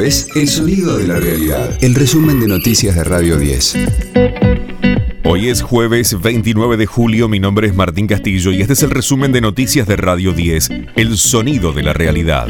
Es El Sonido de la Realidad, el resumen de noticias de Radio 10. Hoy es jueves 29 de julio, mi nombre es Martín Castillo y este es el resumen de noticias de Radio 10, El Sonido de la Realidad.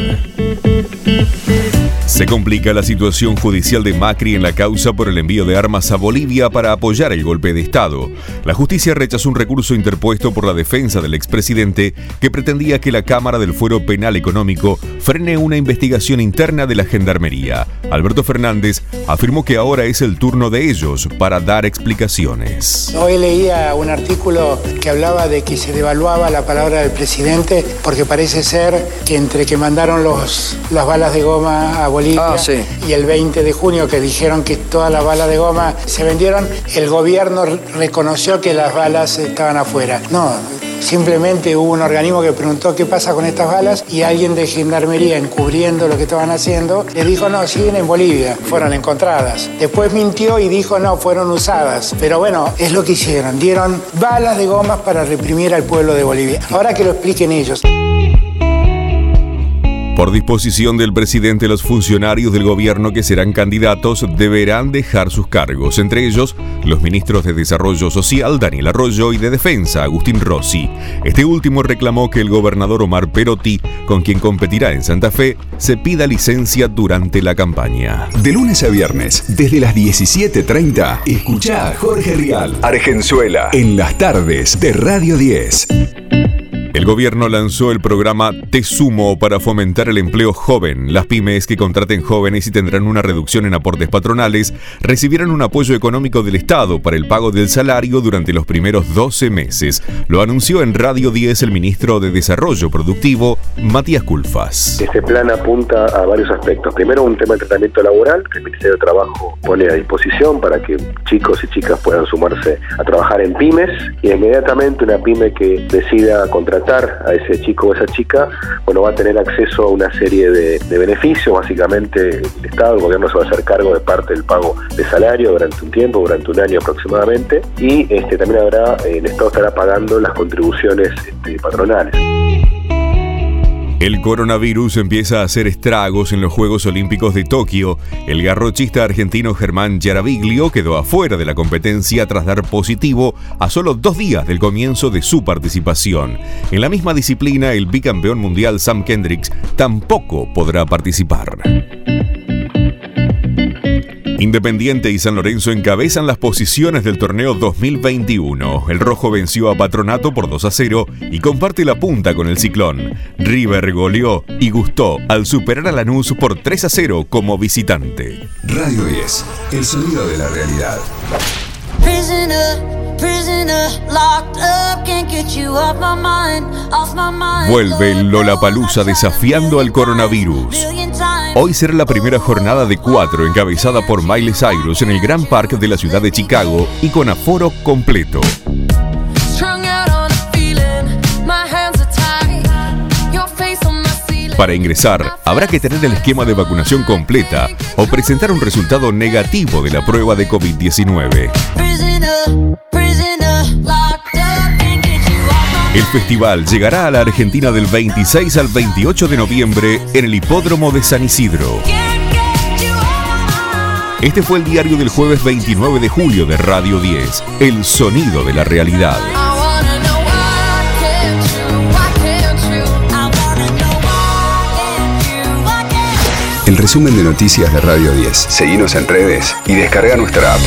Se complica la situación judicial de Macri en la causa por el envío de armas a Bolivia para apoyar el golpe de Estado. La justicia rechazó un recurso interpuesto por la defensa del expresidente que pretendía que la Cámara del Fuero Penal Económico frene una investigación interna de la Gendarmería. Alberto Fernández afirmó que ahora es el turno de ellos para dar explicaciones. Hoy leía un artículo que hablaba de que se devaluaba la palabra del presidente porque parece ser que entre que mandaron los, las balas de goma a Bolivia Ah, y el 20 de junio que dijeron que todas las balas de goma se vendieron, el gobierno reconoció que las balas estaban afuera. No, Simplemente hubo un organismo que preguntó qué pasa con estas balas y alguien de gendarmería encubriendo lo que estaban haciendo le dijo no, siguen en Bolivia, fueron encontradas. Después mintió y dijo no, fueron usadas. Pero bueno, es lo que hicieron, dieron balas de gomas para reprimir al pueblo de Bolivia. Ahora que lo expliquen ellos. Por disposición del presidente, los funcionarios del gobierno que serán candidatos deberán dejar sus cargos, entre ellos los ministros de Desarrollo Social, Daniel Arroyo, y de Defensa, Agustín Rossi. Este último reclamó que el gobernador Omar Perotti, con quien competirá en Santa Fe, se pida licencia durante la campaña. De lunes a viernes, desde las 17.30, escucha a Jorge Rial, Argenzuela, en las tardes de Radio 10. El gobierno lanzó el programa Te Sumo para fomentar el empleo joven. Las pymes que contraten jóvenes y tendrán una reducción en aportes patronales recibirán un apoyo económico del Estado para el pago del salario durante los primeros 12 meses. Lo anunció en Radio 10 el ministro de Desarrollo Productivo, Matías Culfas. Este plan apunta a varios aspectos. Primero, un tema de tratamiento laboral que el Ministerio de Trabajo pone a disposición para que chicos y chicas puedan sumarse a trabajar en pymes y inmediatamente una pyme que decida contratar a ese chico o esa chica, bueno, va a tener acceso a una serie de, beneficios, básicamente el Estado, el gobierno se va a hacer cargo de parte del pago de salario durante un tiempo, durante un año aproximadamente, y este, también habrá, el Estado estará pagando las contribuciones este, patronales. El coronavirus empieza a hacer estragos en los Juegos Olímpicos de Tokio. El garrochista argentino Germán Yaraviglio quedó afuera de la competencia tras dar positivo a solo dos días del comienzo de su participación. En la misma disciplina, el bicampeón mundial Sam Kendricks tampoco podrá participar. Independiente y San Lorenzo encabezan las posiciones del torneo 2021. El rojo venció a Patronato por 2 a 0 y comparte la punta con el ciclón. River goleó y gustó al superar a Lanús por 3 a 0 como visitante. Radio 10, el sonido de la realidad. Vuelve el Lollapalooza desafiando al coronavirus. Hoy será la primera jornada de cuatro encabezada por Miley Cyrus en el Gran Parque de la ciudad de Chicago y con aforo completo. Para ingresar, habrá que tener el esquema de vacunación completa o presentar un resultado negativo de la prueba de COVID-19. El festival llegará a la Argentina del 26 al 28 de noviembre en el Hipódromo de San Isidro. Este fue el diario del jueves 29 de julio de Radio 10, El Sonido de la Realidad. El resumen de noticias de Radio 10. Seguimos en redes y descarga nuestra app.